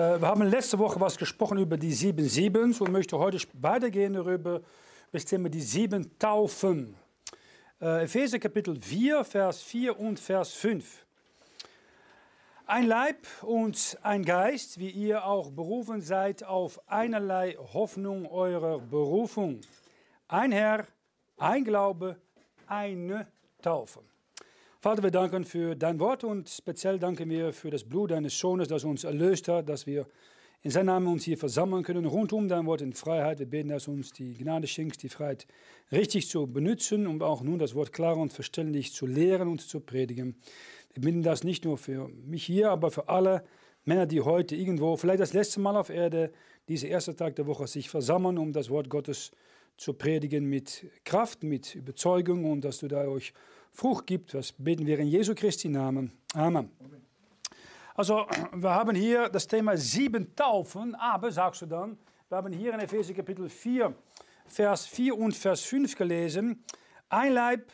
wir haben letzte Woche was gesprochen über die sieben Siebens und möchte heute weitergehen darüber, das Thema die sieben Taufen. Äh, Epheser Kapitel 4, Vers 4 und Vers 5. Ein Leib und ein Geist, wie ihr auch berufen seid auf einerlei Hoffnung eurer Berufung. Ein Herr, ein Glaube, eine Taufe. Vater, wir danken für dein Wort und speziell danken wir für das Blut deines Sohnes, das uns erlöst hat, dass wir in seinem Namen uns hier versammeln können, rund um dein Wort in Freiheit. Wir beten, dass uns die Gnade schenkst, die Freiheit richtig zu benutzen, um auch nun das Wort klar und verständlich zu lehren und zu predigen. Wir bitten das nicht nur für mich hier, aber für alle Männer, die heute irgendwo, vielleicht das letzte Mal auf Erde, dieser erste Tag der Woche sich versammeln, um das Wort Gottes zu predigen mit Kraft, mit Überzeugung und dass du da euch Frucht gibt. Das beten wir in Jesu Christi Namen. Amen. Also, wir haben hier das Thema sieben Taufen, aber, sagst du dann, wir haben hier in Epheser Kapitel 4, Vers 4 und Vers 5 gelesen, ein Leib,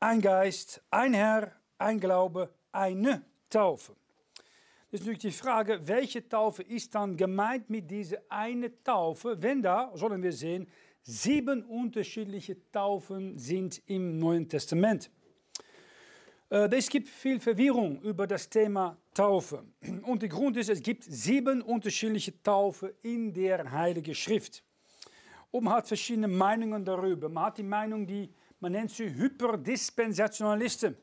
ein Geist, ein Herr, ein Glaube, eine Taufe. Das ist natürlich die Frage, welche Taufe ist dann gemeint mit dieser eine Taufe, wenn da, sollen wir sehen, sieben unterschiedliche Taufen sind im Neuen Testament. Äh, es gibt viel Verwirrung über das Thema Taufe. Und der Grund ist, es gibt sieben unterschiedliche Taufe in der Heiligen Schrift. Und man hat verschiedene Meinungen darüber. Man hat die Meinung, die man nennt sie Hyperdispensationalisten.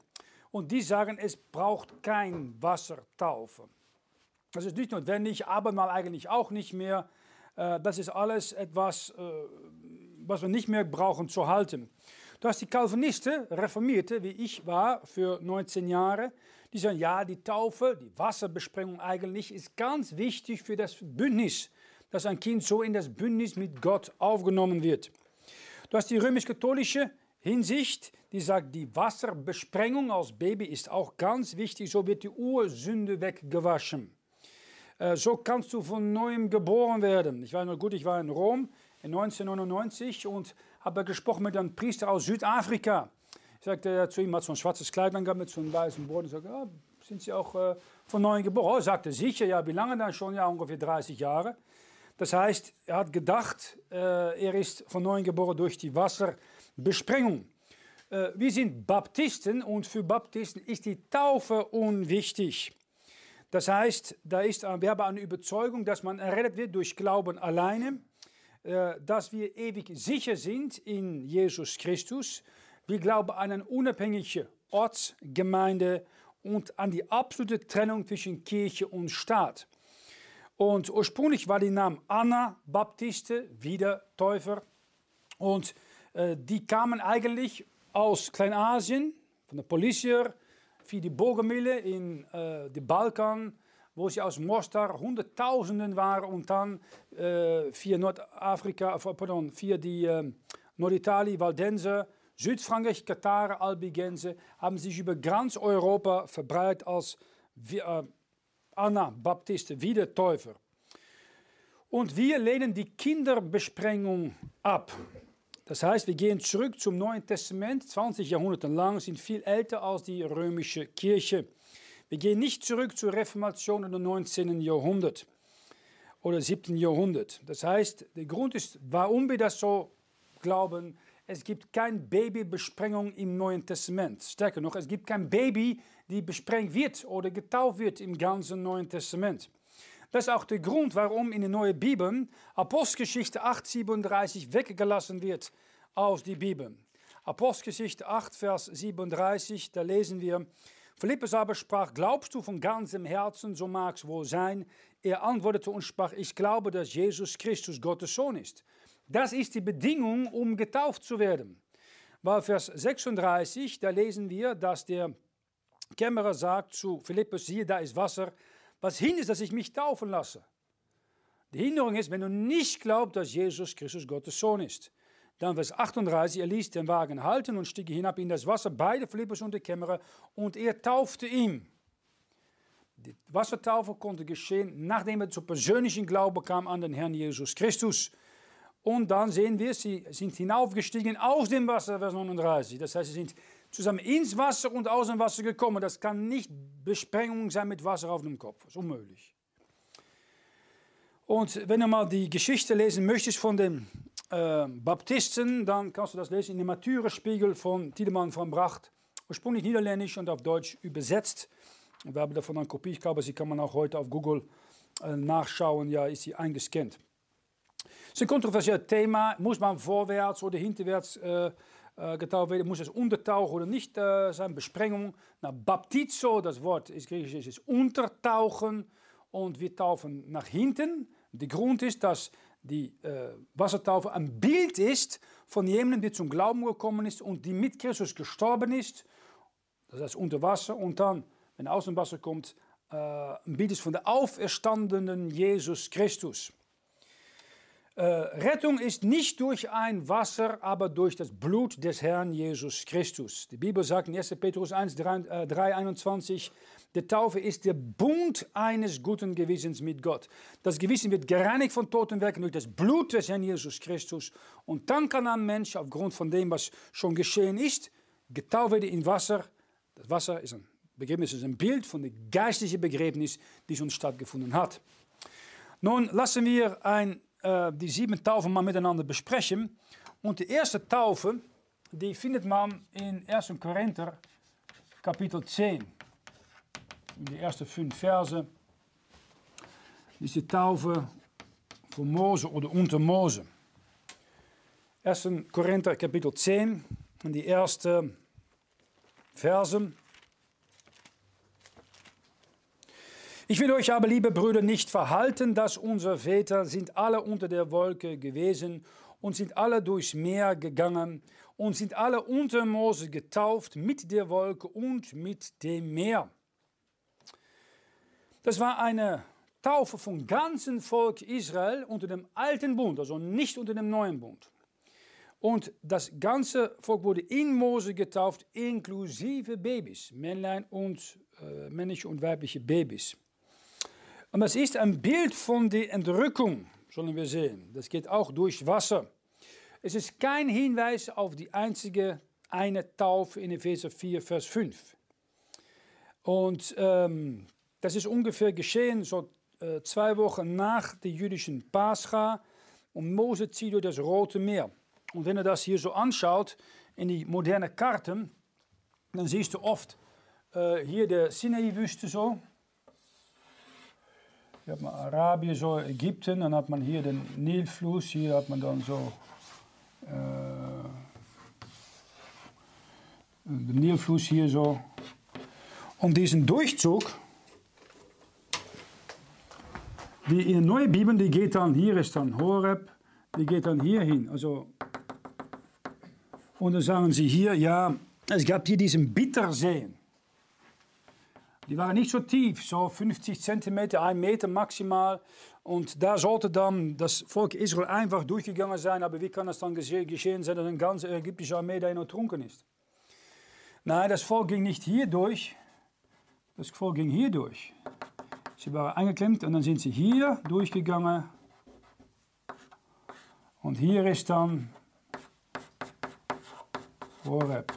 Und die sagen, es braucht kein Wassertaufe. Das ist nicht notwendig, aber mal eigentlich auch nicht mehr. Äh, das ist alles etwas, äh, was wir nicht mehr brauchen zu halten. Du hast die Calvinisten, Reformierte, wie ich war, für 19 Jahre, die sagen, ja, die Taufe, die Wasserbesprengung eigentlich ist ganz wichtig für das Bündnis, dass ein Kind so in das Bündnis mit Gott aufgenommen wird. Du hast die römisch-katholische Hinsicht, die sagt, die Wasserbesprengung als Baby ist auch ganz wichtig, so wird die Ursünde weggewaschen. Äh, so kannst du von neuem geboren werden. Ich war noch gut, ich war in Rom in 1999 und habe gesprochen mit einem Priester aus Südafrika. Ich sagte zu ihm, hat so ein schwarzes Kleid angehabt mit so einem weißen Boden. Ich sagte, ja, sind Sie auch äh, von neuem geboren? Er sagte, sicher, ja, wie lange dann schon? Ja, ungefähr 30 Jahre. Das heißt, er hat gedacht, äh, er ist von neuem geboren durch die Wasserbesprengung. Äh, wir sind Baptisten und für Baptisten ist die Taufe unwichtig. Das heißt, da ist, wir haben eine Überzeugung, dass man errettet wird durch Glauben alleine. Äh, dass wir ewig sicher sind in Jesus Christus. Wir glauben an eine unabhängige Ortsgemeinde und an die absolute Trennung zwischen Kirche und Staat. Und ursprünglich war die Name Anna Baptiste, wieder Täufer. Und äh, die kamen eigentlich aus Kleinasien, von der Polizier, für die Bogenmille in äh, den Balkan, wo sie aus Mostar Hunderttausenden waren und dann äh, via Nordafrika, pardon, via die äh, Norditalien, Valdense, Südfrankreich, Katar, Albigense, haben sich über ganz Europa verbreitet als äh, Anabaptisten, Wiedertäufer. Und wir lehnen die Kinderbesprengung ab. Das heißt, wir gehen zurück zum Neuen Testament, 20 Jahrhunderte lang, sind viel älter als die römische Kirche. Wir gehen nicht zurück zur Reformation im 19. Jahrhundert oder 7. Jahrhundert. Das heißt, der Grund ist, warum wir das so glauben, es gibt keine Babybesprengung im Neuen Testament. Stärker noch, es gibt kein Baby, die besprengt wird oder getauft wird im ganzen Neuen Testament. Das ist auch der Grund, warum in der neuen Bibel Apostelgeschichte 8,37 weggelassen wird aus der Bibel. Apostelgeschichte 8, Vers 37, da lesen wir, Philippus aber sprach, glaubst du von ganzem Herzen, so mag es wohl sein. Er antwortete und sprach, ich glaube, dass Jesus Christus Gottes Sohn ist. Das ist die Bedingung, um getauft zu werden. Weil Vers 36, da lesen wir, dass der Kämmerer sagt zu Philippus, siehe, da ist Wasser. Was hindert, dass ich mich taufen lasse? Die Hinderung ist, wenn du nicht glaubst, dass Jesus Christus Gottes Sohn ist. Dann Vers 38, er ließ den Wagen halten und stieg hinab in das Wasser, beide Philippus und der Kämmerer, und er taufte ihn. Die Wassertaufe konnte geschehen, nachdem er zu persönlichen Glauben kam an den Herrn Jesus Christus. Und dann sehen wir, sie sind hinaufgestiegen aus dem Wasser, Vers 39. Das heißt, sie sind zusammen ins Wasser und aus dem Wasser gekommen. Das kann nicht Besprengung sein mit Wasser auf dem Kopf. Das ist unmöglich. Und wenn du mal die Geschichte lesen möchtest von den äh, Baptisten, dann kannst du das lesen in dem Martyrerspiegel von Tiedemann von Bracht, ursprünglich niederländisch und auf Deutsch übersetzt. Wir haben davon eine Kopie, ich glaube, sie kann man auch heute auf Google äh, nachschauen, ja, ist sie eingescannt. Es ist ein kontroversielles Thema, muss man vorwärts oder hinterwärts äh, äh, getauft werden, muss es untertauchen oder nicht äh, sein, Besprengung. Na, baptizo, das Wort ist griechisch, ist untertauchen und wir taufen nach hinten. Der Grund ist, dass die äh, Wassertaufe ein Bild ist von jemandem, der zum Glauben gekommen ist und die mit Christus gestorben ist. Das heißt unter Wasser und dann, wenn er aus dem Wasser kommt, äh, ein Bild ist von der auferstandenen Jesus Christus. Äh, Rettung ist nicht durch ein Wasser, aber durch das Blut des Herrn Jesus Christus. Die Bibel sagt in 1. Petrus 1, 3, äh, 3 21, die Taufe ist der Bund eines guten Gewissens mit Gott. Das Gewissen wird gereinigt von toten Werken durch das Blut des Herrn Jesus Christus. Und dann kann ein Mensch aufgrund von dem, was schon geschehen ist, getauft werden in Wasser. Das Wasser ist ein Begräbnis, ist ein Bild von der geistlichen Begräbnis, die schon stattgefunden hat. Nun lassen wir ein äh, die sieben Taufen mal miteinander besprechen. Und die erste Taufe, die findet man in 1. Korinther Kapitel 10. In die ersten fünf Verse. Ist die Taufe von Mose oder unter Mose. 1. Korinther Kapitel 10, in die ersten Verse. Ich will euch aber, liebe Brüder, nicht verhalten, dass unsere Väter sind alle unter der Wolke gewesen und sind alle durchs Meer gegangen und sind alle unter Mose getauft mit der Wolke und mit dem Meer. Das war eine Taufe vom ganzen Volk Israel unter dem alten Bund, also nicht unter dem neuen Bund. Und das ganze Volk wurde in Mose getauft, inklusive Babys, Männlein und äh, männliche und weibliche Babys. Und das ist ein Bild von der Entrückung, sollen wir sehen. Das geht auch durch Wasser. Es ist kein Hinweis auf die einzige eine Taufe in Epheser 4, Vers 5. Und ähm, das ist ungefähr geschehen, so äh, zwei Wochen nach der jüdischen Pascha. Und Mose zieht durch das Rote Meer. Und wenn du das hier so anschaut, in die moderne Karten, dann siehst du oft äh, hier der Sinai-Wüste so. Hier hat man Arabien, so Ägypten, dann hat man hier den Nilfluss, hier hat man dann so äh, den Nilfluss hier so. Und diesen Durchzug, die neuen Bibel, die geht dann, hier ist dann Horeb, die geht dann hier hin. Also, und dann sagen sie hier, ja, es gab hier diesen Bitterseen. Die waren nicht so tief, so 50 Zentimeter, 1 Meter maximal. Und da sollte dann das Volk Israel einfach durchgegangen sein. Aber wie kann das dann geschehen sein, dass eine ganze ägyptische Armee da ertrunken ist? Nein, das Volk ging nicht hier durch. Das Volk ging hier durch. Sie waren eingeklemmt und dann sind sie hier durchgegangen. Und hier ist dann Horeb.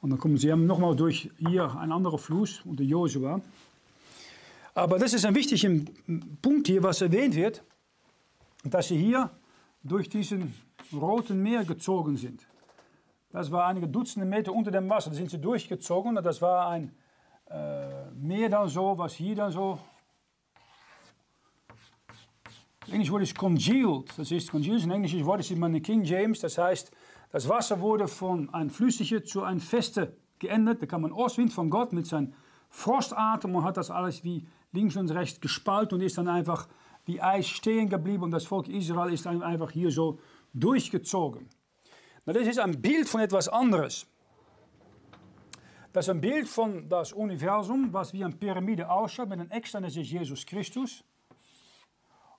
Und dann kommen sie nochmal durch hier ein anderer Fluss unter Josua. Aber das ist ein wichtiger Punkt hier, was erwähnt wird, dass sie hier durch diesen roten Meer gezogen sind. Das war einige Dutzende Meter unter dem Wasser, da sind sie durchgezogen und das war ein äh, Meer dann so, was hier dann so. Das englische Wort ist congealed. Das ist congealed, ein englisches Wort, ist man in King James, das heißt das Wasser wurde von einem Flüssige zu einem Feste geändert. Da kam ein Ostwind von Gott mit seinem Frostatem und hat das alles wie links und rechts gespalten und ist dann einfach wie Eis stehen geblieben und das Volk Israel ist dann einfach hier so durchgezogen. Na, das ist ein Bild von etwas anderes. Das ist ein Bild von das Universum, was wie eine Pyramide ausschaut, mit einem Extern, das ist Jesus Christus.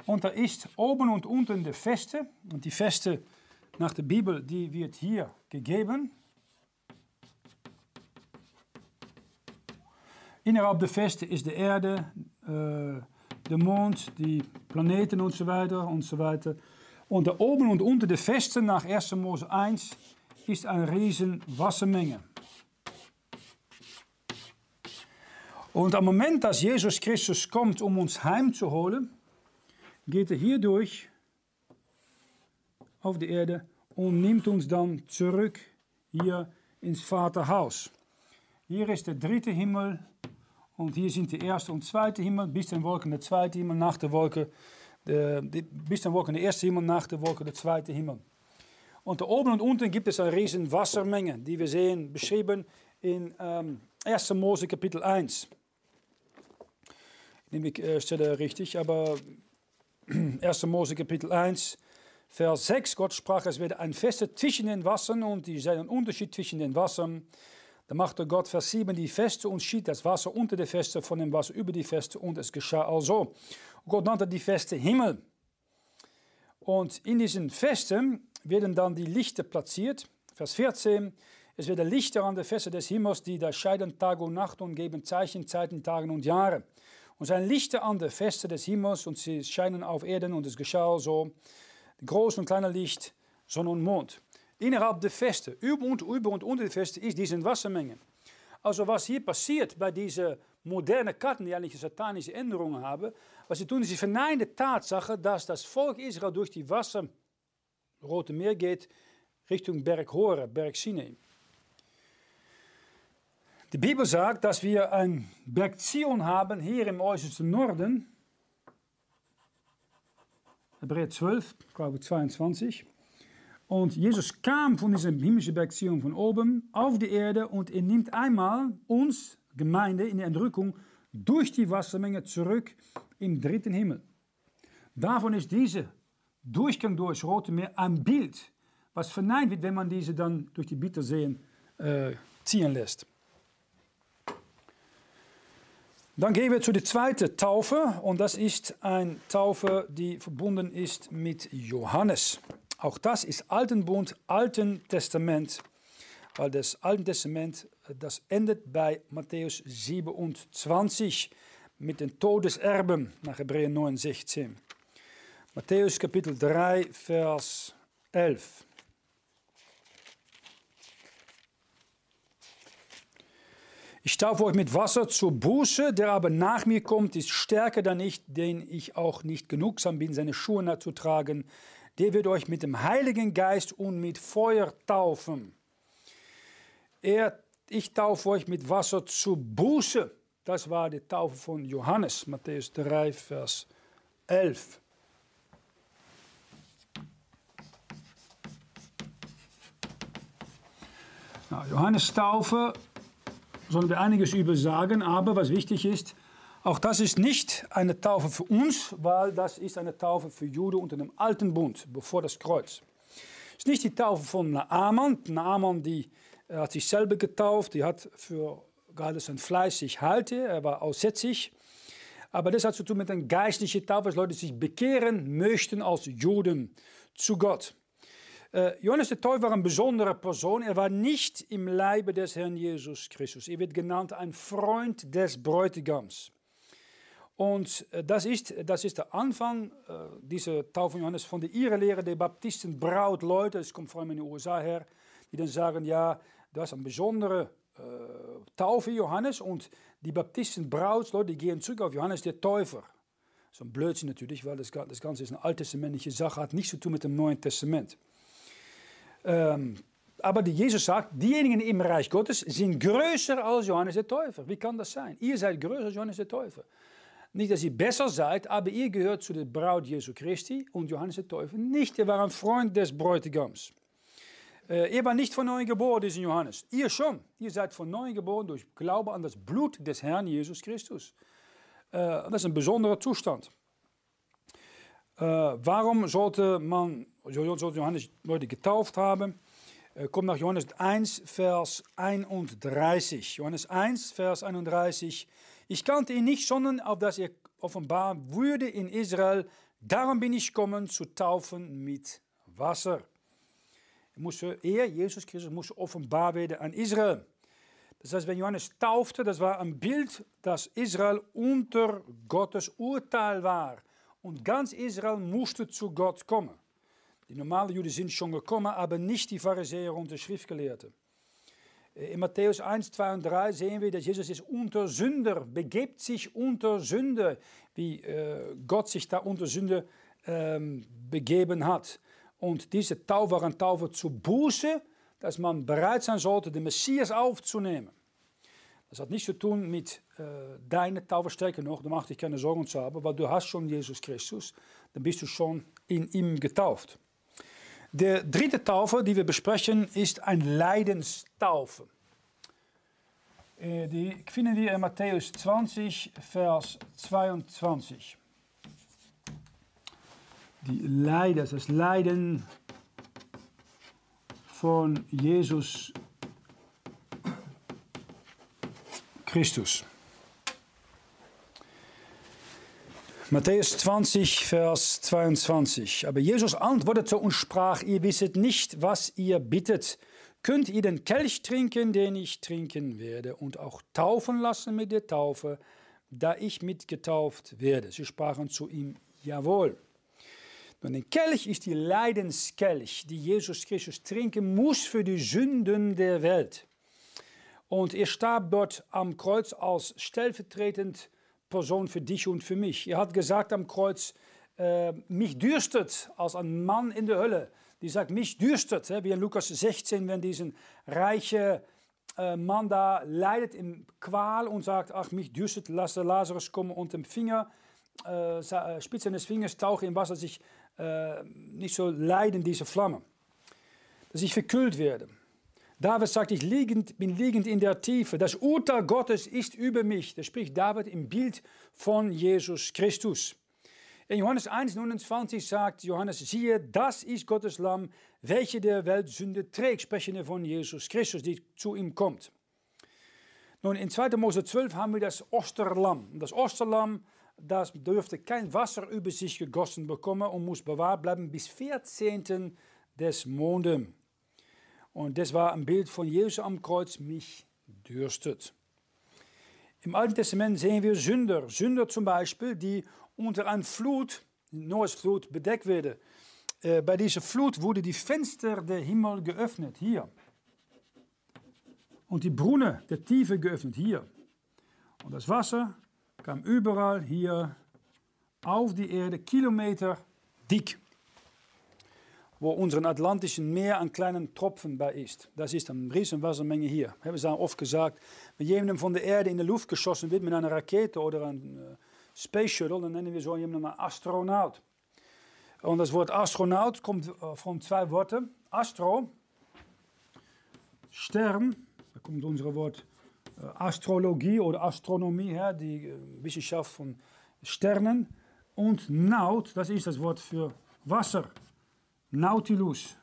Und da ist oben und unten die Feste. Und die Feste nach der Bibel, die wird hier gegeben. Innerhalb der Feste ist de Erde, äh, der Mond, die Planeten und so weiter und da oben und unter den Festen nach 1. Mose 1 ist eine riesen Wassermenge. Und am Moment, dass Jesus Christus kommt, um uns heimzuholen, geht er hierdurch auf die Erde und nimmt uns dann zurück hier ins Vaterhaus. Hier ist der dritte Himmel und hier sind der erste und zweite Himmel, bis den Wolken der zweite Himmel, nach der Wolke, der, bis den Wolken der erste Himmel, nach der Wolke der zweite Himmel. Und da oben und unten gibt es eine riesen Wassermenge, die wir sehen, beschrieben in ähm, 1. Mose Kapitel 1. Ich nehme die äh, Stelle richtig, aber 1. Mose Kapitel 1, Vers 6, Gott sprach, es werde ein Feste zwischen den Wassern und die sei ein Unterschied zwischen den Wassern. Da machte Gott Vers 7 die Feste und schied das Wasser unter die Feste von dem Wasser über die Feste und es geschah also. Gott nannte die Feste Himmel. Und in diesen Festen werden dann die Lichter platziert. Vers 14, es werden Lichter an der Feste des Himmels, die da scheiden Tag und Nacht und geben Zeichen, Zeiten, Tagen und Jahre. Und sein Lichter an der Feste des Himmels und sie scheinen auf Erden und es geschah so groß und kleiner Licht, Sonne und Mond. Innerhalb der Feste, über und über und unter der Feste, ist diese Wassermenge. Also was hier passiert bei diesen modernen Karten, die eigentlich satanische Änderungen haben, was sie tun, ist, sie verneinen die Tatsache, dass das Volk Israel durch die Wasser, Rote Meer geht, Richtung Berg Hore, Berg Sinai. Die Bibel sagt, dass wir ein Berg Zion haben, hier im äußersten Norden, Hebräer 12, glaube 22. Und Jesus kam von diesem himmlischen Berg Zion von oben auf die Erde und er nimmt einmal uns, Gemeinde, in der Entrückung durch die Wassermenge zurück im dritten Himmel. Davon ist dieser Durchgang durch das Rote Meer ein Bild, was verneint wird, wenn man diese dann durch die Bitterseen äh, ziehen lässt. Dann gehen wir zu der zweiten Taufe und das ist eine Taufe, die verbunden ist mit Johannes. Auch das ist Alten Bund, Alten Testament, weil das Alten Testament, das endet bei Matthäus 27 mit den Todeserben nach Hebräer 9, 16. Matthäus Kapitel 3, Vers 11. Ich taufe euch mit Wasser zur Buße, der aber nach mir kommt, ist stärker dann ich, den ich auch nicht genugsam bin, seine Schuhe zu tragen. Der wird euch mit dem Heiligen Geist und mit Feuer taufen. Er, ich taufe euch mit Wasser zur Buße. Das war die Taufe von Johannes, Matthäus 3, Vers 11. Nou, Johannes Taufe sollen wir einiges über sagen, aber was wichtig ist, auch das ist nicht eine Taufe für uns, weil das ist eine Taufe für Juden unter dem alten Bund, bevor das Kreuz. Es ist nicht die Taufe von Naaman. Naaman die, äh, hat sich selber getauft, die hat für gerade sein Fleisch sich halte, er war aussätzig. Aber das hat zu tun mit einer geistlichen Taufe, dass Leute sich bekehren möchten als Juden zu Gott. Uh, Johannes der Täufer war eine besondere Person. Er war nicht im Leibe des Herrn Jesus Christus. Er wird genannt ein Freund des Bräutigams. Und uh, das, ist, das ist der Anfang uh, dieser Taufe von Johannes von der Irrlehre der Baptistenbrautleute. Es kommt vor allem in den USA her, die dann sagen, ja, das ist eine besondere Taufe Johannes und die Baptistenbrautleute, die gehen zurück auf Johannes der Täufer. So ein Blödsinn natürlich, weil das, das Ganze ist eine alttestamentliche Sache, hat nichts zu tun mit dem Neuen Testament. Ähm, aber Jesus sagt, diejenigen im Reich Gottes sind größer als Johannes der Täufer. Wie kann das sein? Ihr seid größer als Johannes der Täufer. Nicht, dass ihr besser seid, aber ihr gehört zu der Braut Jesu Christi und Johannes der Täufer nicht. Er war ein Freund des Bräutigams. Äh, er war nicht von neuem geboren, diesen Johannes. Ihr schon. Ihr seid von neuem geboren durch Glaube an das Blut des Herrn Jesus Christus. Äh, das ist ein besonderer Zustand. Äh, warum sollte man sollte Johannes Leute getauft haben? Äh, kommt nach Johannes 1, Vers 31. Johannes 1, Vers 31. Ich kannte ihn nicht, sondern auf dass er offenbar würde in Israel. Darum bin ich gekommen zu taufen mit Wasser. Er, musste, er, Jesus Christus, muss offenbar werden an Israel. Das heißt, wenn Johannes taufte, das war ein Bild, dass Israel unter Gottes Urteil war. Und ganz Israel musste zu Gott kommen. Die normalen Juden sind schon gekommen, aber nicht die Pharisäer und die Schriftgelehrten. In Matthäus 1, 2 und 3 sehen wir, dass Jesus ist unter Sünder, begebt sich unter Sünde, wie äh, Gott sich da unter Sünde ähm, begeben hat. Und diese Taufe war eine Taufe zu Buße, dass man bereit sein sollte, den Messias aufzunehmen. Das hat nichts zu tun mit äh, deiner Taufe noch, da mach dich keine Sorgen zu haben, weil du hast schon Jesus Christus, dann bist du schon in ihm getauft. Der dritte Taufe, die wir besprechen, ist ein Leidenstaufe. Äh, die finden wir in Matthäus 20, Vers 22. Die Leiden, das Leiden von Jesus Christus. Matthäus 20, Vers 22. Aber Jesus antwortete und sprach, ihr wisset nicht, was ihr bittet. Könnt ihr den Kelch trinken, den ich trinken werde, und auch taufen lassen mit der Taufe, da ich mitgetauft werde? Sie sprachen zu ihm, jawohl. Nun, der Kelch ist die Leidenskelch, die Jesus Christus trinken muss für die Sünden der Welt. Und er starb dort am Kreuz als stellvertretend Person für dich und für mich. Er hat gesagt am Kreuz, äh, mich dürstet als ein Mann in der Hölle. Die sagt, mich dürstet, wie in Lukas 16, wenn diesen reiche äh, Mann da leidet im Qual und sagt, ach, mich dürstet, lasse Lazarus kommen und dem Finger, äh, äh Spitze des Fingers tauchen im Wasser, sich äh, nicht so leiden, diese Flamme. Dass ich verkühlt werde. David sagt, ich liegend, bin liegend in der Tiefe. Das Urteil Gottes ist über mich. Das spricht David im Bild von Jesus Christus. In Johannes 1, 29 sagt Johannes, siehe, das ist Gottes Lamm, welche der Welt Sünde trägt, sprechende von Jesus Christus, die zu ihm kommt. Nun, in 2. Mose 12 haben wir das Osterlamm. Das Osterlamm, das dürfte kein Wasser über sich gegossen bekommen und muss bewahrt bleiben bis 14. des Mondes. Und das war ein Bild von Jesus am Kreuz, mich dürstet. Im Alten Testament sehen wir Sünder. Sünder zum Beispiel, die unter einer Flut, Noahs Flut, bedeckt werden. Äh, bei dieser Flut wurden die Fenster der Himmel geöffnet, hier. Und die Brunnen der Tiefe geöffnet, hier. Und das Wasser kam überall hier auf die Erde, Kilometer dick wo unseren Atlantischen Meer an kleinen Tropfen bei ist. Das ist eine riesen Wassermenge hier. Wir haben oft gesagt, wenn jemand von der Erde in die Luft geschossen wird mit einer Rakete oder einem uh, Space Shuttle, dann nennen wir so jemanden Astronaut. Und das Wort Astronaut kommt uh, von zwei Worten. Astro, Stern, da kommt unser Wort uh, Astrologie oder Astronomie die Wissenschaft von Sternen. Und Naut, das ist das Wort für Wasser. Nautilus.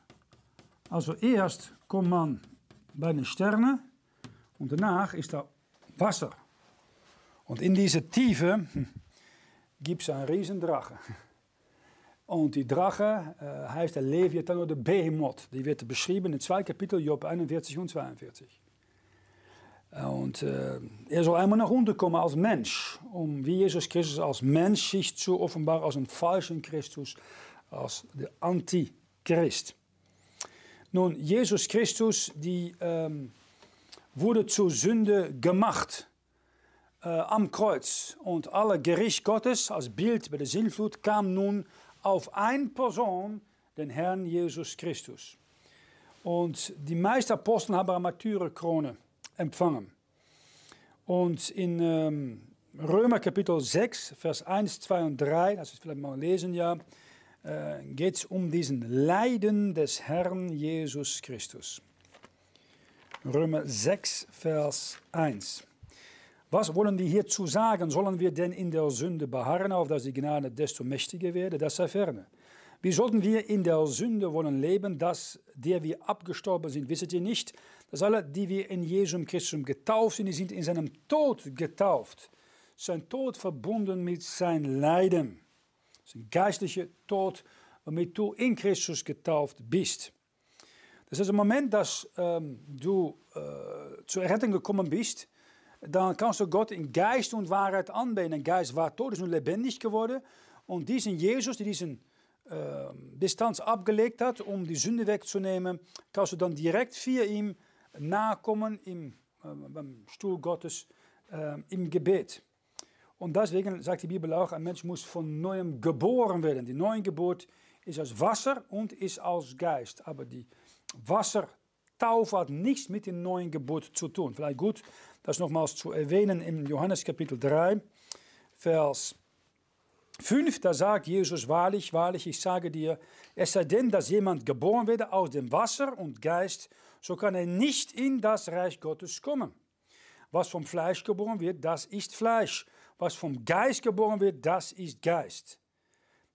Also erst kommt man bei den Sternen und danach ist da Wasser. Und in dieser Tiefe gibt es einen riesen Drache. Und die Drache äh, heißt der Leviathan oder der Behemoth. Die wird beschrieben in zwei Kapitel, Job 41 und 42. Und äh, er soll einmal nach unten kommen als Mensch, um wie Jesus Christus als Mensch sich zu offenbaren als ein falschen Christus, als der Antichrist. Nun, Jesus Christus, die ähm, wurde zur Sünde gemacht äh, am Kreuz. Und alle Gericht Gottes als Bild bei der Sintflut kam nun auf eine Person, den Herrn Jesus Christus. Und die meisten Apostel haben eine Martyrerkrone empfangen. Und in ähm, Römer Kapitel 6, Vers 1, 2 und 3, das ist vielleicht mal lesen, ja, äh, geht es um diesen Leiden des Herrn Jesus Christus. Römer 6, Vers 1. Was wollen wir hierzu sagen? Sollen wir denn in der Sünde beharren, auf dass die Gnade desto mächtiger werde? Das sei ferne. Wie sollten wir in der Sünde wollen leben, dass der wir abgestorben sind? Wisset ihr nicht, dass alle, die wir in Jesum Christus getauft sind, die sind in seinem Tod getauft. Sein Tod verbunden mit sein Leiden. Ein geistlicher Tod, womit du in Christus getauft bist. Das ist ein Moment, dass ähm, du äh, zur Rettung gekommen bist, dann kannst du Gott in Geist und Wahrheit anbeten. Ein Geist war tot, ist nun lebendig geworden. Und diesen Jesus, der diesen äh, Distanz abgelegt hat, um die Sünde wegzunehmen, kannst du dann direkt via ihm nahekommen im, äh, beim Stuhl Gottes äh, im Gebet. Und deswegen sagt die Bibel auch, ein Mensch muss von neuem geboren werden. Die neue Geburt ist aus Wasser und ist aus Geist. Aber die Wassertaufe hat nichts mit der neuen Geburt zu tun. Vielleicht gut, das nochmals zu erwähnen im Johannes Kapitel 3, Vers 5, da sagt Jesus wahrlich, wahrlich, ich sage dir, es sei denn, dass jemand geboren werde aus dem Wasser und Geist, so kann er nicht in das Reich Gottes kommen. Was vom Fleisch geboren wird, das ist Fleisch. Was vom Geist geboren wird, das ist Geist.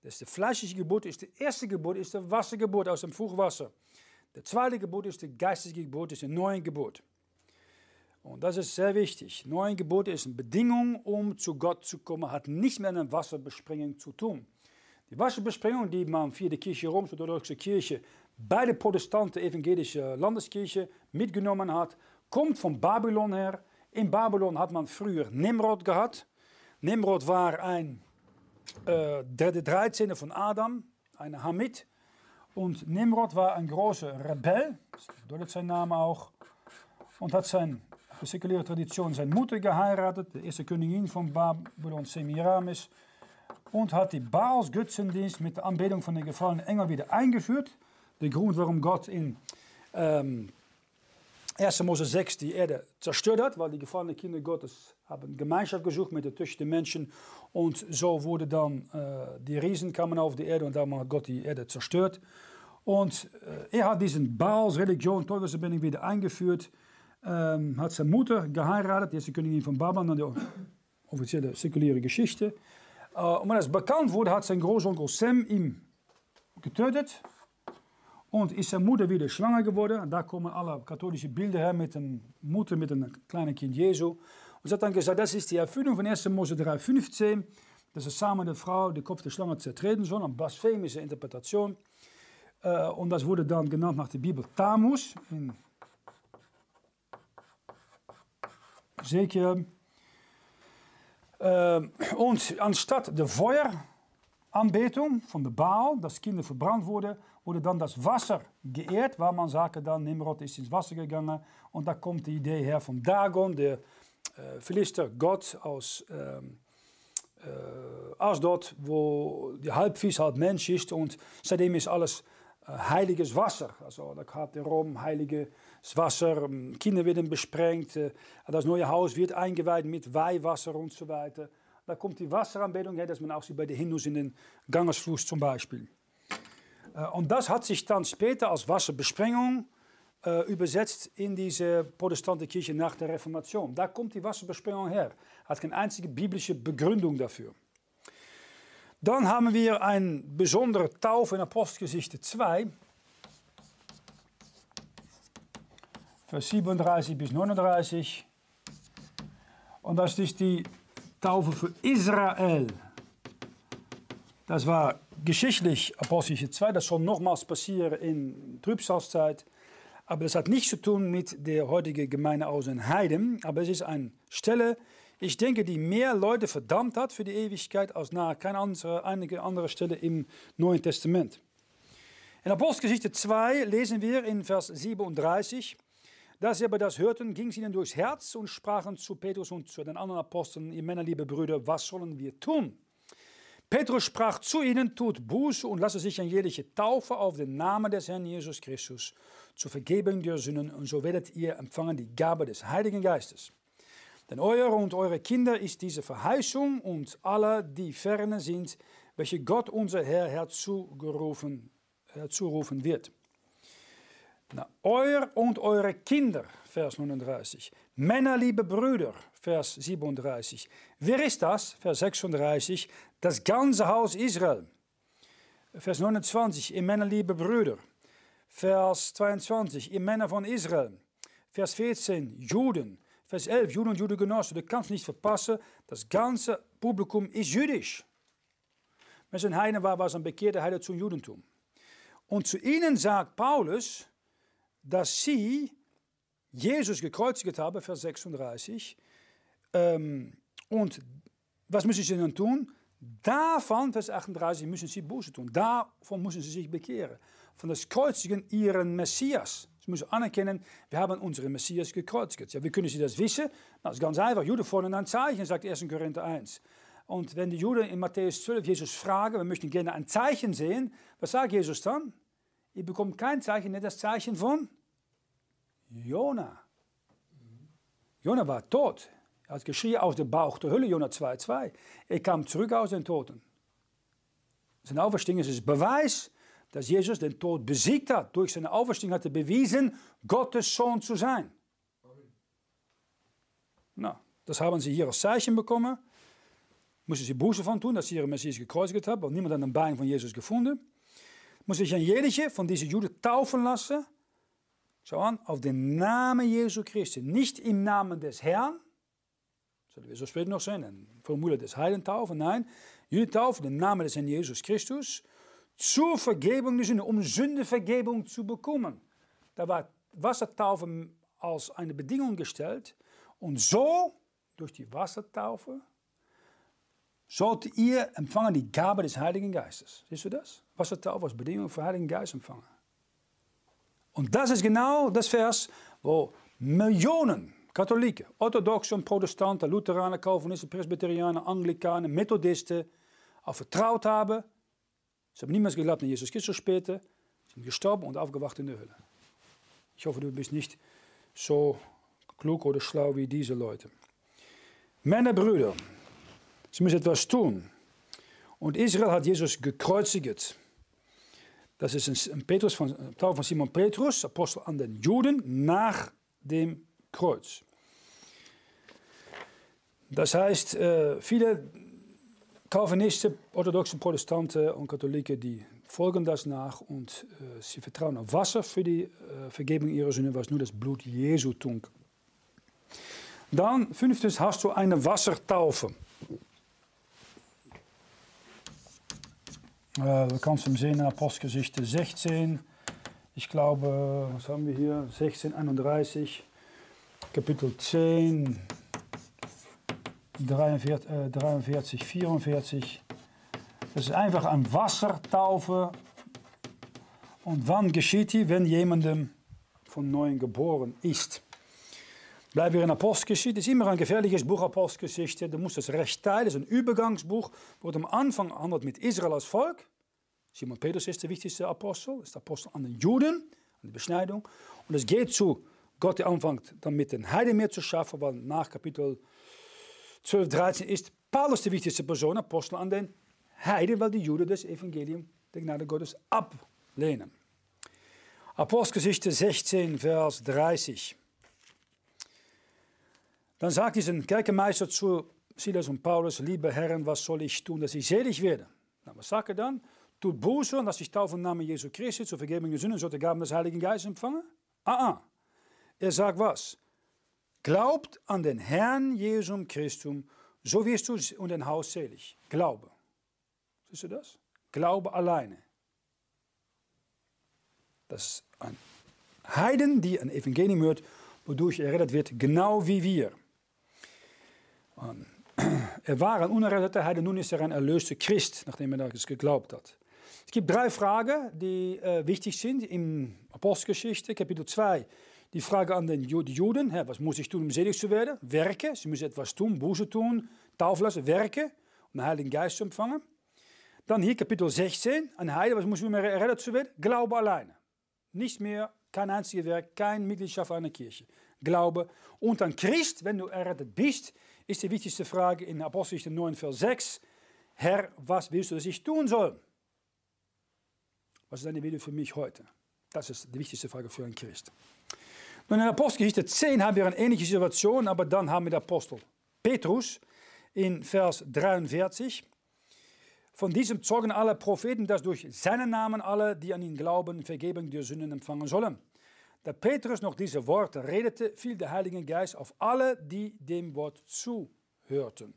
Das ist die fleischliche Geburt, ist die erste Geburt, ist die Wassergeburt aus dem Fruchtwasser. Die zweite Geburt ist die geistige Geburt, ist die neue Geburt. Und das ist sehr wichtig. Neue Geburt ist eine Bedingung, um zu Gott zu kommen, hat nichts mehr mit Wasserbesprengung zu tun. Die Wasserbesprengung, die man für die Kirche Roms, die orthodoxe Kirche, bei der protestanten evangelischen Landeskirche mitgenommen hat, kommt von Babylon her. In Babylon hat man früher Nimrod gehabt. Nimrod war ein äh, der 13. von Adam, ein Hamid. Und Nimrod war ein großer Rebell, das bedeutet sein Name auch, und hat sein, seculiere Tradition seine Mutter geheiratet, die erste Königin von Babylon, Semiramis, und hat die Baals-Götzendienst mit der Anbetung von den gefallenen Engel wieder eingeführt. Der Grund, warum Gott in ähm, 1. Mose 6 die Erde zerstört hat, weil die gefallenen Kinder Gottes haben Gemeinschaft gesucht mit den Menschen und so wurde dann äh, die Riesen kamen auf die Erde und dann hat Gott die Erde zerstört. Und äh, er hat diesen Baals Religion, Teufelsverbindung wieder eingeführt, ähm, hat seine Mutter geheiratet, die erste Königin von Babylon, die offizielle säkuläre Geschichte. Äh, und als bekannt wurde, hat sein Großonkel Sam ihn getötet und ist seine Mutter wieder schwanger geworden. Und da kommen alle katholischen Bilder her mit einer Mutter mit einem kleinen Kind Jesu. Und sie hat dann gesagt, das ist die Erfüllung von 1. Mose 3,15, dass er samen der Frau den Kopf der Schlange zertreten soll, eine blasphemische Interpretation. Äh, und das wurde dann genannt nach der Bibel Tamus, in Ezekiel. Äh, und anstatt der Feueranbetung von der Baal, dass Kinder verbrannt wurden, wurde dann das Wasser geehrt, weil man sagte dann, Nimrod ist ins Wasser gegangen. Und da kommt die Idee her von Dagon, der äh, Philister Gott aus ähm, äh, Asdod, wo die Halbvieh halb Mensch ist. Und seitdem ist alles äh, heiliges Wasser. Also da gaat Rom heiliges Wasser, ähm, Kinder werden besprengt, das neue Haus wird eingeweiht mit Weihwasser und so weiter. Da kommt die Wasseranbetung her, dass man auch sieht bei den Hindus in den Gangesfluss zum Beispiel. Und das hat sich dann später als Wasserbesprengung äh, übersetzt in diese protestantische Kirche nach der Reformation. Da kommt die Wasserbesprengung her. Hat keine einzige biblische Begründung dafür. Dann haben wir eine besondere Taufe in Apostelgeschichte 2, Vers 37 bis 39. Und das ist die Taufe für Israel. Das war geschichtlich Apostelgeschichte 2, das soll nochmals passieren in Trübsalzeit. Aber das hat nichts zu tun mit der heutigen Gemeinde aus den Heiden. Aber es ist eine Stelle, ich denke, die mehr Leute verdammt hat für die Ewigkeit als nach keine andere, einige andere Stelle im Neuen Testament. In Apostelgeschichte 2 lesen wir in Vers 37, da sie aber das hörten, ging es ihnen durchs Herz und sprachen zu Petrus und zu den anderen Aposteln, ihr Männer, liebe Brüder, was sollen wir tun? Petrus sprach zu ihnen, tut Buße und lasse sich ein jährliche Taufe auf den Namen des Herrn Jesus Christus zur Vergebung der Sünden und so werdet ihr empfangen die Gabe des Heiligen Geistes. Denn eure und eure Kinder ist diese Verheißung und alle, die ferne sind, welche Gott unser Herr herzugerufen, herzurufen wird. Na, euer und eure Kinder, Vers 39. Männer, liebe Brüder, Vers 37. Wer ist das? Vers 36. Das ganze Haus Israel. Vers 29. Ihr Männer, liebe Brüder. Vers 22. Ihr Männer von Israel. Vers 14. Juden. Vers 11. Juden und Judengenossen. Du kannst nicht verpassen. Das ganze Publikum ist jüdisch. Ein Heiden war, war es ein bekehrter Heide zum Judentum. Und zu ihnen sagt Paulus, dass sie Jesus gekreuzigt haben, Vers 36. Ähm, und was müssen sie dann tun? Davon, Vers 38, müssen sie Buße tun. Davon müssen sie sich bekehren. Von das Kreuzigen ihren Messias Sie müssen anerkennen, wir haben unseren Messias gekreuzigt. Ja, wie können Sie das wissen? Das ist ganz einfach. Juden fordern ein Zeichen, sagt 1. Korinther 1. Und wenn die Juden in Matthäus 12 Jesus fragen, wir möchten gerne ein Zeichen sehen, was sagt Jesus dann? Ihr bekommt kein Zeichen, nicht das Zeichen von Jona. Jona war tot. Er hat geschrien aus dem Bauch der Hölle, Jona 2,2. Er kam zurück aus den Toten. Zijn Auferstehung ist das Beweis, dass Jesus den Tod besiegt hat. Durch seine Auferstehung hat er bewiesen, Gottes Sohn zu sein. Nou, das haben sie hier als Zeichen bekommen. Moesten sie Buße van tun, dass sie ihren Messias gekreuzigt haben, want niemand hat een Bein von Jesus gefunden. Moesten sich ein jedertje von diesen Juden taufen lassen. Schau an, auf den Namen Jesu Christi. Nicht im Namen des Herrn, zullen wir so später noch sehen, ein Formule des Heilentaufen, nein, Jullie taufen im Namen des Herrn Jesus Christus zur Vergebung der Sünde, um Sündevergebung zu bekommen. Da war Wassertaufe als eine Bedingung gestellt. Und so, durch die Wassertaufe, sollt ihr empfangen die Gabe des Heiligen Geistes. Siehst du das? Wassertaufe als Bedingung für Heiligen Geist empfangen. Und das ist genau das Vers, wo Millionen Katholiken, Orthodoxen, Protestanten, Lutheranen, Calvinisten, Presbyterianen, Anglikanen, Methodisten, auch vertraut haben. Sie haben niemals geglaubt an Jesus Christus später. Sie sind gestorben und aufgewacht in der Hölle. Ich hoffe, du bist nicht so klug oder schlau wie diese Leute. Meine Brüder, sie müssen etwas tun. Und Israel hat Jesus gekreuzigt. Das ist ein Petrus von, Taufe von Simon Petrus, Apostel an den Juden, nach dem Kreuz. Das heißt, äh, viele Calvinisten, orthodoxe Protestanten und Katholiken, die folgen das nach und äh, sie vertrauen auf Wasser für die äh, Vergebung ihrer Sünden, was nur das Blut Jesu tun Dann, fünftens, hast du eine Wassertaufe. Äh, du kannst hem sehen in Apostelgeschichte 16. Ich glaube, was haben wir hier? 16, 31, Kapitel 10, 43, äh, 43 44. Das ist einfach ein Wassertaufe. Und wann geschieht die? Wenn jemandem von neuem geboren ist. Bleiben wir in Apostelgeschichte. Es ist immer ein gefährliches Buch, Apostelgeschichte. Du musst es recht teilen. Es ist ein Übergangsbuch. Wordt am Anfang handelt mit Israel als Volk. Simon Petrus ist der wichtigste Apostel. Ist Apostel an den Juden, an die Beschneidung. Und es geht zu Gott, der anfängt dann mit den Heiden mehr zu schaffen, weil nach Kapitel 12, 13 ist Paulus die wichtigste Person, Apostel an den Heiden, weil die Juden das Evangelium der Gnade Gottes ablehnen. Apostelgeschichte 16, Vers 30. Dann sagt dieser Kerkenmeister zu Silas und Paulus, liebe Herren, was soll ich tun, dass ich selig werde? Nou, was sagt er dann? Tut Buße und dass ich taufe im Namen Jesu Christi zur Vergebung der Sünden, so der Gaben des Heiligen Geistes empfangen? Ah, ah. Er sagt was? Glaubt an den Herrn Jesum Christum, so wirst du und dein Haus selig. Glaube. Siehst du das? Glaube alleine. Das ist ein Heiden, die ein Evangelium hört, wodurch er errettet wird, genau wie wir. Er war ein unerretteter Heiden, nun ist er ein erlöster Christ, nachdem er das geglaubt hat. Es gibt drei Fragen, die äh, wichtig sind in Apostelgeschichte, Kapitel 2. Die Frage an den Juden, hè, was muss ich tun, um selig zu werden? Werken, sie müssen etwas tun, Buße tun, Taufe lassen, werken, um den Heiligen Geist zu empfangen. Dann hier Kapitel 16, ein Heide, was muss ich, um errettet zu werden? Glaube alleine. Nicht mehr, kein einziges Werk, kein Mitgliedschaft einer Kirche. Glaube. Und an Christ, wenn du errettet bist, ist die wichtigste Frage in Apostelgeschichte 9, Vers 6. Herr, was willst du, dass ich tun soll? Was ist deine Wille für mich heute? Das ist die wichtigste Frage für einen Christ. Nun in Apostelgeschichte 10 haben wir eine ähnliche Situation, aber dann haben wir den Apostel Petrus in Vers 43. Von diesem zeugen alle Propheten, dass durch seinen Namen alle, die an ihn glauben, Vergebung der Sünden empfangen sollen. Da Petrus noch diese Worte redete, fiel der Heilige Geist auf alle, die dem Wort zuhörten.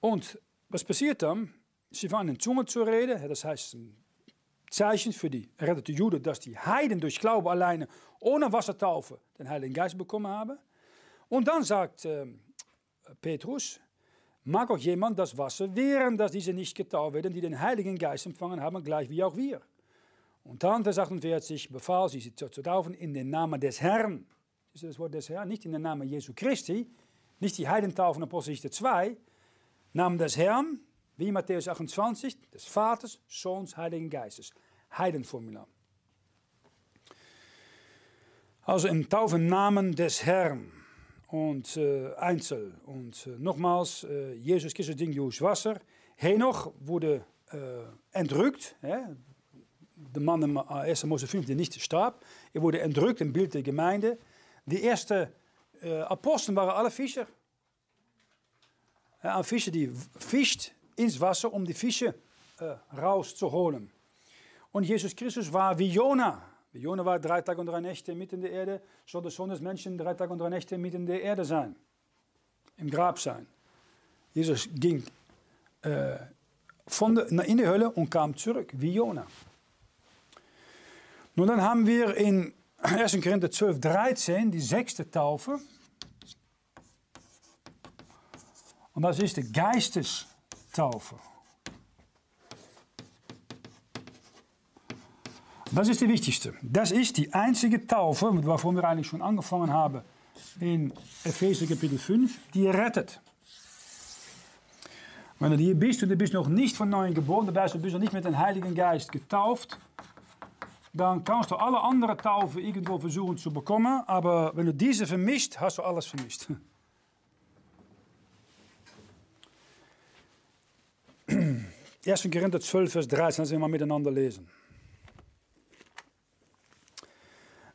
Und was passiert dann? Sie fangen in Zungen zu reden, das heißt Zeichen für die errettete Juden, dass die Heiden durch Glaube alleine ohne Wassertaufe den Heiligen Geist bekommen haben. Und dann sagt äh, Petrus, mag auch jemand das Wasser wehren, dass diese nicht getauft werden, die den Heiligen Geist empfangen haben, gleich wie auch wir. Und dann, Vers 48, befahl sie, sie zu taufen in den Namen des Herrn. Das ist das Wort des Herrn, nicht in den Namen Jesu Christi, nicht die Heidentaufen Apostelgeschichte 2, Namen des Herrn, wie Matthäus 28, des Vaters, Sohns, Heiligen Geistes. Heidenformular. Also im Taufen Namen des Herrn und äh, Einzel. Und äh, nochmals, äh, Jesus Christus ging durch Wasser. Henoch wurde äh, entrückt. Der Mann im 1. Mose 5, der nicht starb. Er wurde entrückt im Bild der Gemeinde. Die ersten äh, Aposteln waren alle Fischer. Ein Fischer, die fischt ins Wasser, um die Fische äh, rauszuholen. Und Jesus Christus war wie Jona. Jona war drei Tage und drei Nächte mitten in der Erde, soll der Sohn des Menschen drei Tage und drei Nächte mitten in der Erde sein, im Grab sein. Jesus ging äh, von der, in die Hölle und kam zurück, wie Jona. Nun, dann haben wir in 1. Korinther 12, 13 die sechste Taufe. Und das ist die Geistestaufe. Das ist die wichtigste. Das ist die einzige Taufe, wovon wir eigentlich schon angefangen haben in Epheser Kapitel 5, die rettet. Wenn du hier bist und du bist noch nicht von neuem geboren, dann bist du noch nicht mit dem Heiligen Geist getauft, dann kannst du alle anderen Taufen irgendwo versuchen zu bekommen, aber wenn du diese vermisst, hast du alles vermisst. 1. Korinther 12, Vers 13, lassen wir mal miteinander lesen.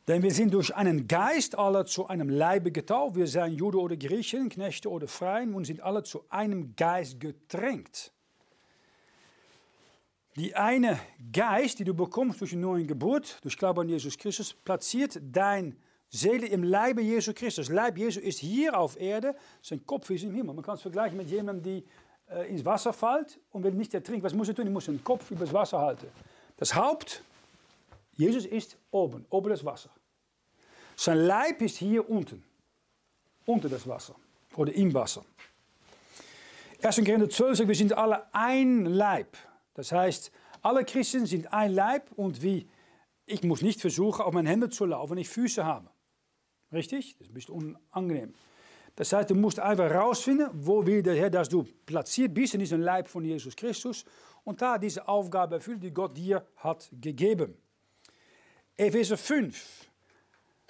Denn wir sind durch einen Geist alle zu einem Leibe getauft. Wir sind Jude oder Griechen, Knechte oder Freien und sind alle zu einem Geist getränkt. Die eine Geist, die du bekommst durch eine neue Geburt, durch Glaube an Jesus Christus, platziert dein Seele im Leibe Jesu Christus. Leib Jesu ist hier auf Erde, sein Kopf ist im Himmel. Man kann es vergleichen mit jemandem, die äh, ins Wasser fällt und will nicht ertrinken. Was muss er tun? Er muss den Kopf über das Wasser halten. Das Haupt Jesus ist oben, oben das Wasser. Sein Leib ist hier unten, unter das Wasser oder im Wasser. 1. Korinther 12 sagt, wir sind alle ein Leib. Das heißt, alle Christen sind ein Leib und wie ich muss nicht versuchen, auf meine Hände zu laufen, wenn ich Füße habe. Richtig? Das ist ein bisschen unangenehm. Das heißt, du musst einfach herausfinden, wo will der Herr, dass du platziert bist in diesem Leib von Jesus Christus und da diese Aufgabe erfüllt, die Gott dir hat gegeben. Epheser 5.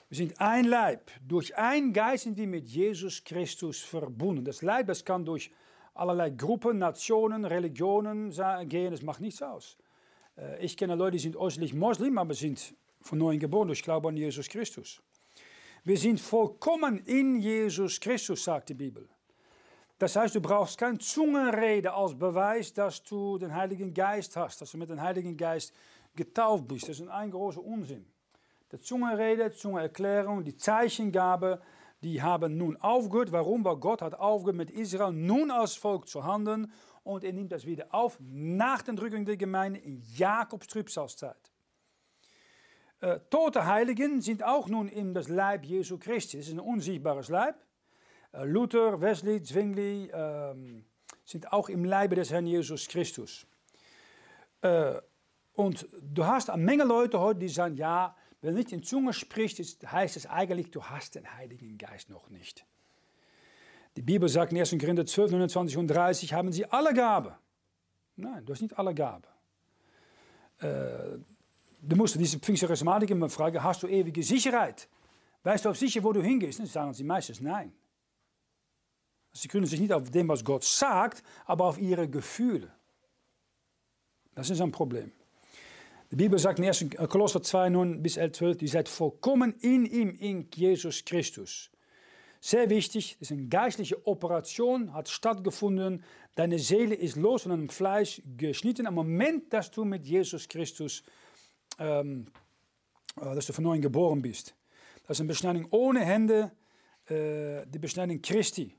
Wir sind ein Leib. Durch ein Geist sind wir mit Jesus Christus verbunden. Das Leib, das kann durch allerlei Gruppen, Nationen, Religionen gehen. Das macht nichts aus. Äh, ich kenne Leute, die sind äußerlich Moslem, aber sind von neuem geboren durch Glaube an Jesus Christus. Wir sind vollkommen in Jesus Christus, sagt die Bibel. Das heißt, du brauchst keine Zungenrede als Beweis, dass du den Heiligen Geist hast, dass du mit dem Heiligen Geist getauft bist. Das ist ein großer Unsinn. Die Zungenrede, Zungenerklärung, die Zeichengabe, die haben nun aufgehört. Warum? Weil Gott hat aufgehört, mit Israel nun als Volk zu handeln und er nimmt das wieder auf nach der Drückung der Gemeinde in Jakobs Trübsalzeit. Äh, tote Heiligen sind auch nun in das Leib Jesu Christi. Das ist ein unsichtbares Leib. Äh, Luther, Wesley, Zwingli äh, sind auch im Leibe des Herrn Jesus Christus. Äh, und du hast eine Menge Leute heute, die sagen, ja, wenn du nicht in Zunge sprichst, heißt es eigentlich, du hast den Heiligen Geist noch nicht. Die Bibel sagt in 1. Korinther 12, 29 und 30, haben sie alle Gabe. Nein, du hast nicht alle Gabe. Äh, du musst diese Pfingstcharismatiker immer fragen, hast du ewige Sicherheit? Weißt du auf sicher, wo du hingehst? Dann sagen sie meistens nein. Sie können sich nicht auf dem, was Gott sagt, aber auf ihre Gefühle. Das ist ein Problem. Die Bibel sagt in 1. Kolosser 2, 9 bis 11, 12, ihr seid vollkommen in ihm, in Jesus Christus. Sehr wichtig, das ist eine geistliche Operation, hat stattgefunden. Deine Seele ist los von deinem Fleisch geschnitten. Am Moment, dass du mit Jesus Christus, ähm, äh, dass du von neuem geboren bist. Das ist eine Beschneidung ohne Hände, äh, die Beschneidung Christi.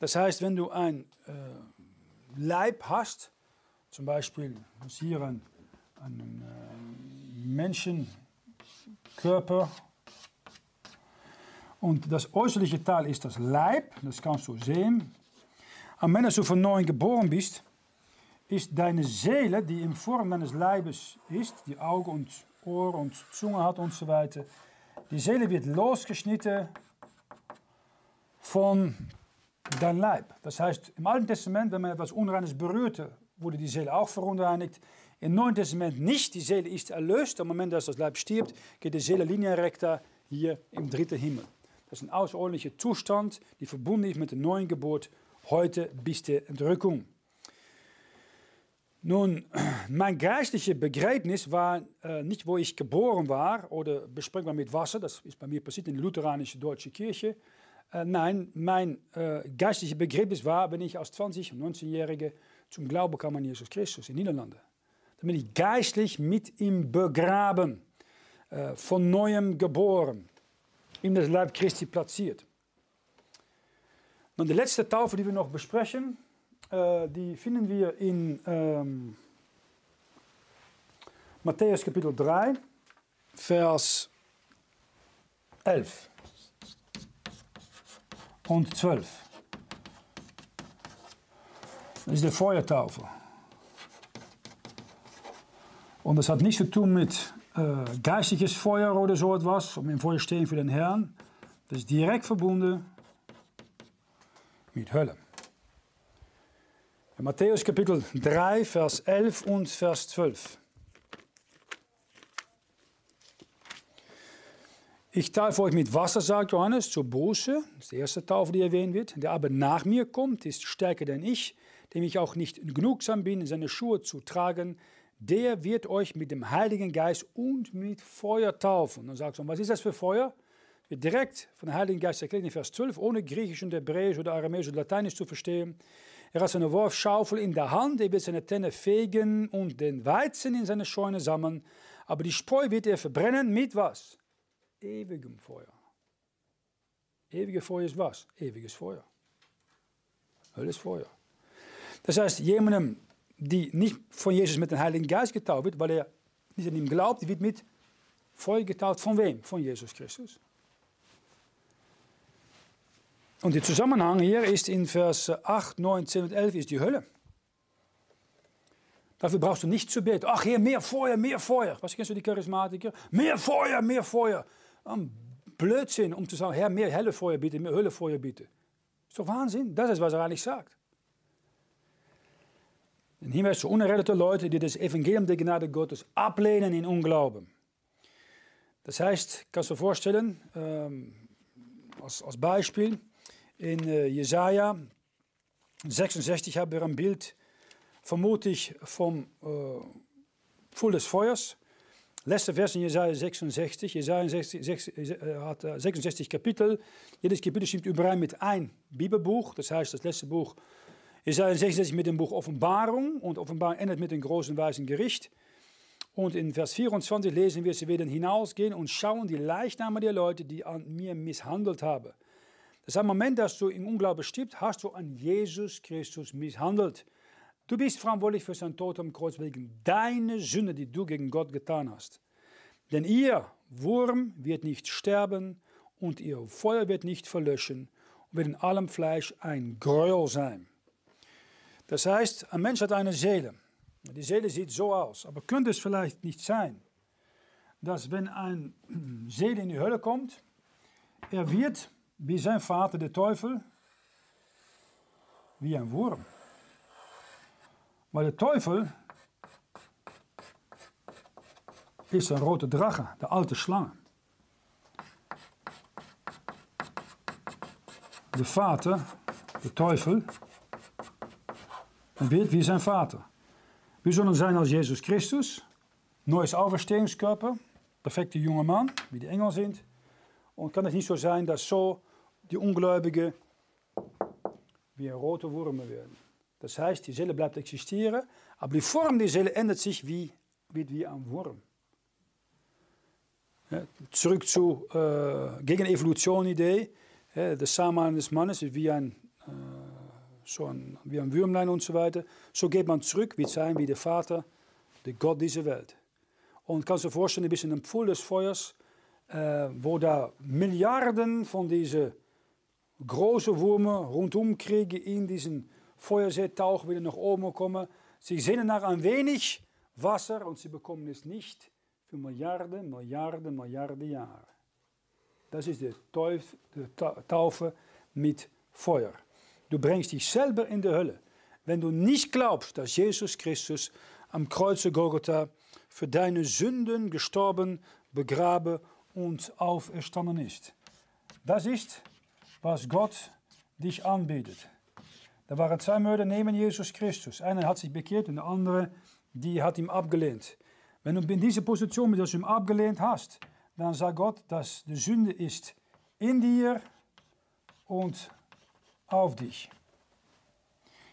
Das heißt, wenn du ein äh, Leib hast, zum Beispiel hier ein einen äh, Menschenkörper. Und das äußerliche Teil ist das Leib, das kannst du sehen. Und wenn du von neuem geboren bist, ist deine Seele, die in Form deines Leibes ist, die Augen und Ohr und Zunge hat und so weiter. Die Seele wird losgeschnitten von dein Leib. Das heißt, im Alten Testament, wenn man etwas Unreines berührte, wurde die Seele auch verunreinigt. Im Neuen Testament nicht. Die Seele ist erlöst. Am Moment, dass das Leib stirbt, geht die Seele linea recta hier im dritten Himmel. Das ist ein außerordentlicher Zustand, die verbunden ist mit der neuen Geburt, heute bis der Entrückung. Nun, mein geistliches Begräbnis war äh, nicht, wo ich geboren war oder besprengbar mit Wasser, das ist bei mir passiert in der lutheranischen deutschen Kirche. Äh, nein, mein äh, geistliches Begräbnis war, wenn ich als 20- und 19-Jährige zum Glauben kam an Jesus Christus in Niederlande. Dann bin ich geistlich mit ihm begraben, äh, von neuem geboren, in das Leib Christi platziert. Und die letzte Taufe, die wir noch besprechen, äh, die finden wir in ähm, Matthäus Kapitel 3, Vers 11 und 12. Das ist die Feuertaufe. Und das hat nichts zu tun mit äh, geistiges Feuer oder so etwas, um im Feuer stehen für den Herrn. Das ist direkt verbunden mit Hölle. In Matthäus Kapitel 3, Vers 11 und Vers 12. Ich taufe euch mit Wasser, sagt Johannes, zur Buße. Das ist die erste Taufe, die erwähnt wird. Der aber nach mir kommt, ist stärker denn ich, dem ich auch nicht genugsam bin, seine Schuhe zu tragen. Der wird euch mit dem Heiligen Geist und mit Feuer taufen. Dann sagst du, was ist das für Feuer? Wird direkt von dem Heiligen Geist erklärt in Vers 12, ohne Griechisch und Hebräisch oder Aramäisch oder Lateinisch zu verstehen. Er hat seine Wurfschaufel in der Hand, er wird seine Tenne fegen und den Weizen in seine Scheune sammeln. Aber die Spreu wird er verbrennen mit was? ewigem Feuer. Ewige Feuer ist was? Ewiges Feuer. Hölle ist Feuer. Das heißt, jemandem, die nicht von Jesus mit dem Heiligen Geist getauft wird, weil er nicht an ihm glaubt, wird mit Feuer getauft. Von wem? Von Jesus Christus. Und der Zusammenhang hier ist in Vers 8, 9, 10 und 11 ist die Hölle. Dafür brauchst du nicht zu beten. Ach, hier mehr Feuer, mehr Feuer. Was kennst du die Charismatiker? Mehr Feuer, mehr Feuer. Ein Blödsinn, um zu sagen, Herr, mehr helle Feuer bitte, mehr Höllefeuer bitte. Ist doch Wahnsinn. Das ist, was er eigentlich sagt. Ein Hinweis zu unerrettete Leute, die das Evangelium der Gnade Gottes ablehnen in Unglauben. Das heißt, kannst du dir vorstellen, ähm, als, als Beispiel, in äh, Jesaja 66 haben wir ein Bild, vermutlich vom äh, Full des Feuers. Letzte Vers in Jesaja 66. Jesaja 66, äh, hat 66 Kapitel. Jedes Kapitel stimmt überein mit ein Bibelbuch. Das heißt, das letzte Buch Jesaja 66 mit dem Buch Offenbarung. Und Offenbarung endet mit dem großen weißen Gericht. Und in Vers 24 lesen wir, sie werden hinausgehen und schauen die Leichname der Leute, die an mir misshandelt haben. Das ist ein Moment, dass du im Unglauben stirbst, hast du an Jesus Christus misshandelt. Du bist verantwortlich für sein Tod am Kreuz wegen deiner Sünde, die du gegen Gott getan hast. Denn ihr Wurm wird nicht sterben und ihr Feuer wird nicht verlöschen und wird in allem Fleisch ein Gräuel sein. Das heißt, ein Mensch hat eine Seele. Die Seele sieht so aus, aber könnte es vielleicht nicht sein, dass wenn eine Seele in die Hölle kommt, er wird, wie sein Vater der Teufel, wie ein Wurm. Maar de Teufel ist ein roter Drache, der alte Schlange. Der Vater, der Teufel, wird wie sein Vater. Wir sollen sein als Jesus Christus, neues Auferstehungskörper, perfekte junge Mann, wie die Engel sind. Und kann es nicht so sein, dass so die Ungläubigen wie rote Wurmen werden. Das heißt, die Seele bleibt existieren, aber die Form der Seele ändert sich wie, wie, wie ein Wurm. Ja, zurück zu äh, gegen Evolution-Idee. Ja, das Samen des Mannes ist wie ein, so wie ein Würmlein und so weiter. So geht man zurück, wie sein wie der Vater, der Gott dieser Welt. Und kannst du dir vorstellen, ein bisschen im Pfuhl des Feuers, äh, wo da Milliarden von diesen großen Würmer rundum kriegen in diesen Feuerseetauch wieder nach oben kommen. Sie sehnen nach ein wenig Wasser und sie bekommen es nicht für Milliarden, Milliarden, Milliarden Jahre. Das ist die Taufe mit Feuer. Du bringst dich selber in die Hölle, wenn du nicht glaubst, dass Jesus Christus am Kreuze Golgotha für deine Sünden gestorben, begraben und auferstanden ist. Das ist, was Gott dich anbietet. Da waren zwei Mörder neben Jesus Christus. Einer hat sich bekehrt und der andere, die hat ihn abgelehnt. Wenn du in dieser Position bist, dass du ihn abgelehnt hast, dann sagt Gott, dass die Sünde ist in dir und auf dich.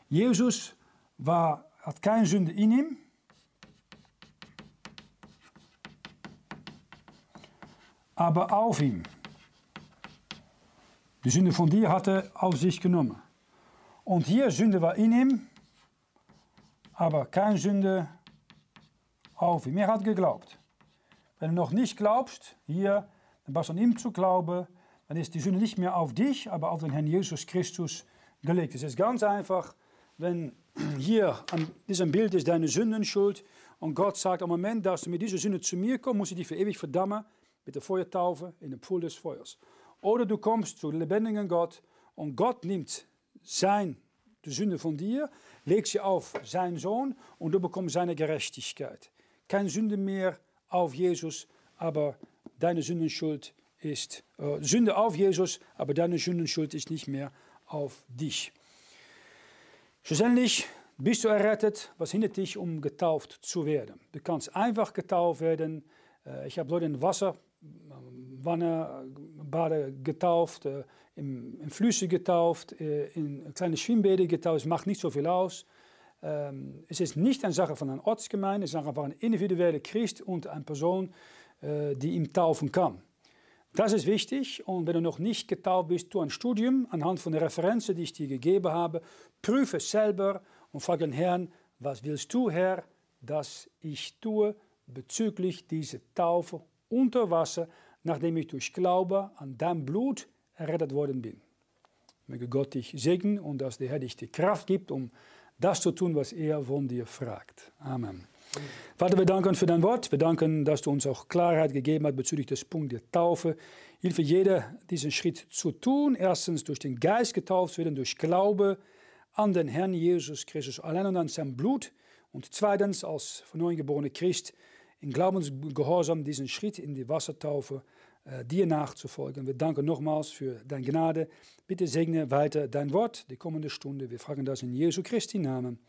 Jesus war, hat keine Sünde in ihm. aber auf ihm. Die Sünde von dir hat er auf sich genommen. Und hier Sünde war in ihm, aber keine Sünde auf ihm. Er hat geglaubt. Wenn du noch nicht glaubst, hier, dann was an ihm zu glauben, dann ist die Sünde nicht mehr auf dich, aber auf den Herrn Jesus Christus gelegt. Es ist ganz einfach, wenn hier an diesem Bild ist deine Sündenschuld und Gott sagt, am Moment, dass du mit dieser Sünde zu mir kommst, muss ich dich für ewig verdammen mit der Feuertaufe in den Pool des Feuers. Oder du kommst zu lebendigen Gott und Gott nimmt sein, die Sünde von dir, legt sie auf seinen Sohn und du bekommst seine Gerechtigkeit. Keine Sünde mehr auf Jesus, aber deine Sündenschuld ist, äh, Sünde auf Jesus, aber deine Sündenschuld ist nicht mehr auf dich. Schlussendlich bist du errettet, was hindert dich, um getauft zu werden? Du kannst einfach getauft werden. Äh, ich habe Leute in Wasser Wannerbade getauft, äh, im, in Flüsse getauft, äh, in kleine Schwimmbäder getauft. Es macht nicht so viel aus. Ähm, es ist nicht eine Sache von einer Ortsgemeinde, es ist einfach ein individueller Christ und eine Person, äh, die ihm taufen kann. Das ist wichtig und wenn du noch nicht getauft bist, tu ein Studium anhand von der Referenzen, die ich dir gegeben habe. Prüfe selber und frage den Herrn, was willst du, Herr, dass ich tue bezüglich dieser Taufe unter Wasser, nachdem ich durch Glaube an dein Blut errettet worden bin. Möge Gott dich segnen und dass der Herr dich die Kraft gibt, um das zu tun, was er von dir fragt. Amen. Vater, wir danken für dein Wort. Wir danken, dass du uns auch Klarheit gegeben hast bezüglich des Punktes der Taufe. Hilfe jeder, diesen Schritt zu tun. Erstens durch den Geist getauft werden, durch Glaube an den Herrn Jesus Christus allein und an sein Blut. Und zweitens als von neuem geborener Christ in Glaubensgehorsam diesen Schritt in die Wassertaufe äh, dir nachzufolgen. Wir danken nochmals für deine Gnade. Bitte segne weiter dein Wort die kommende Stunde. Wir fragen das in Jesu Christi Namen.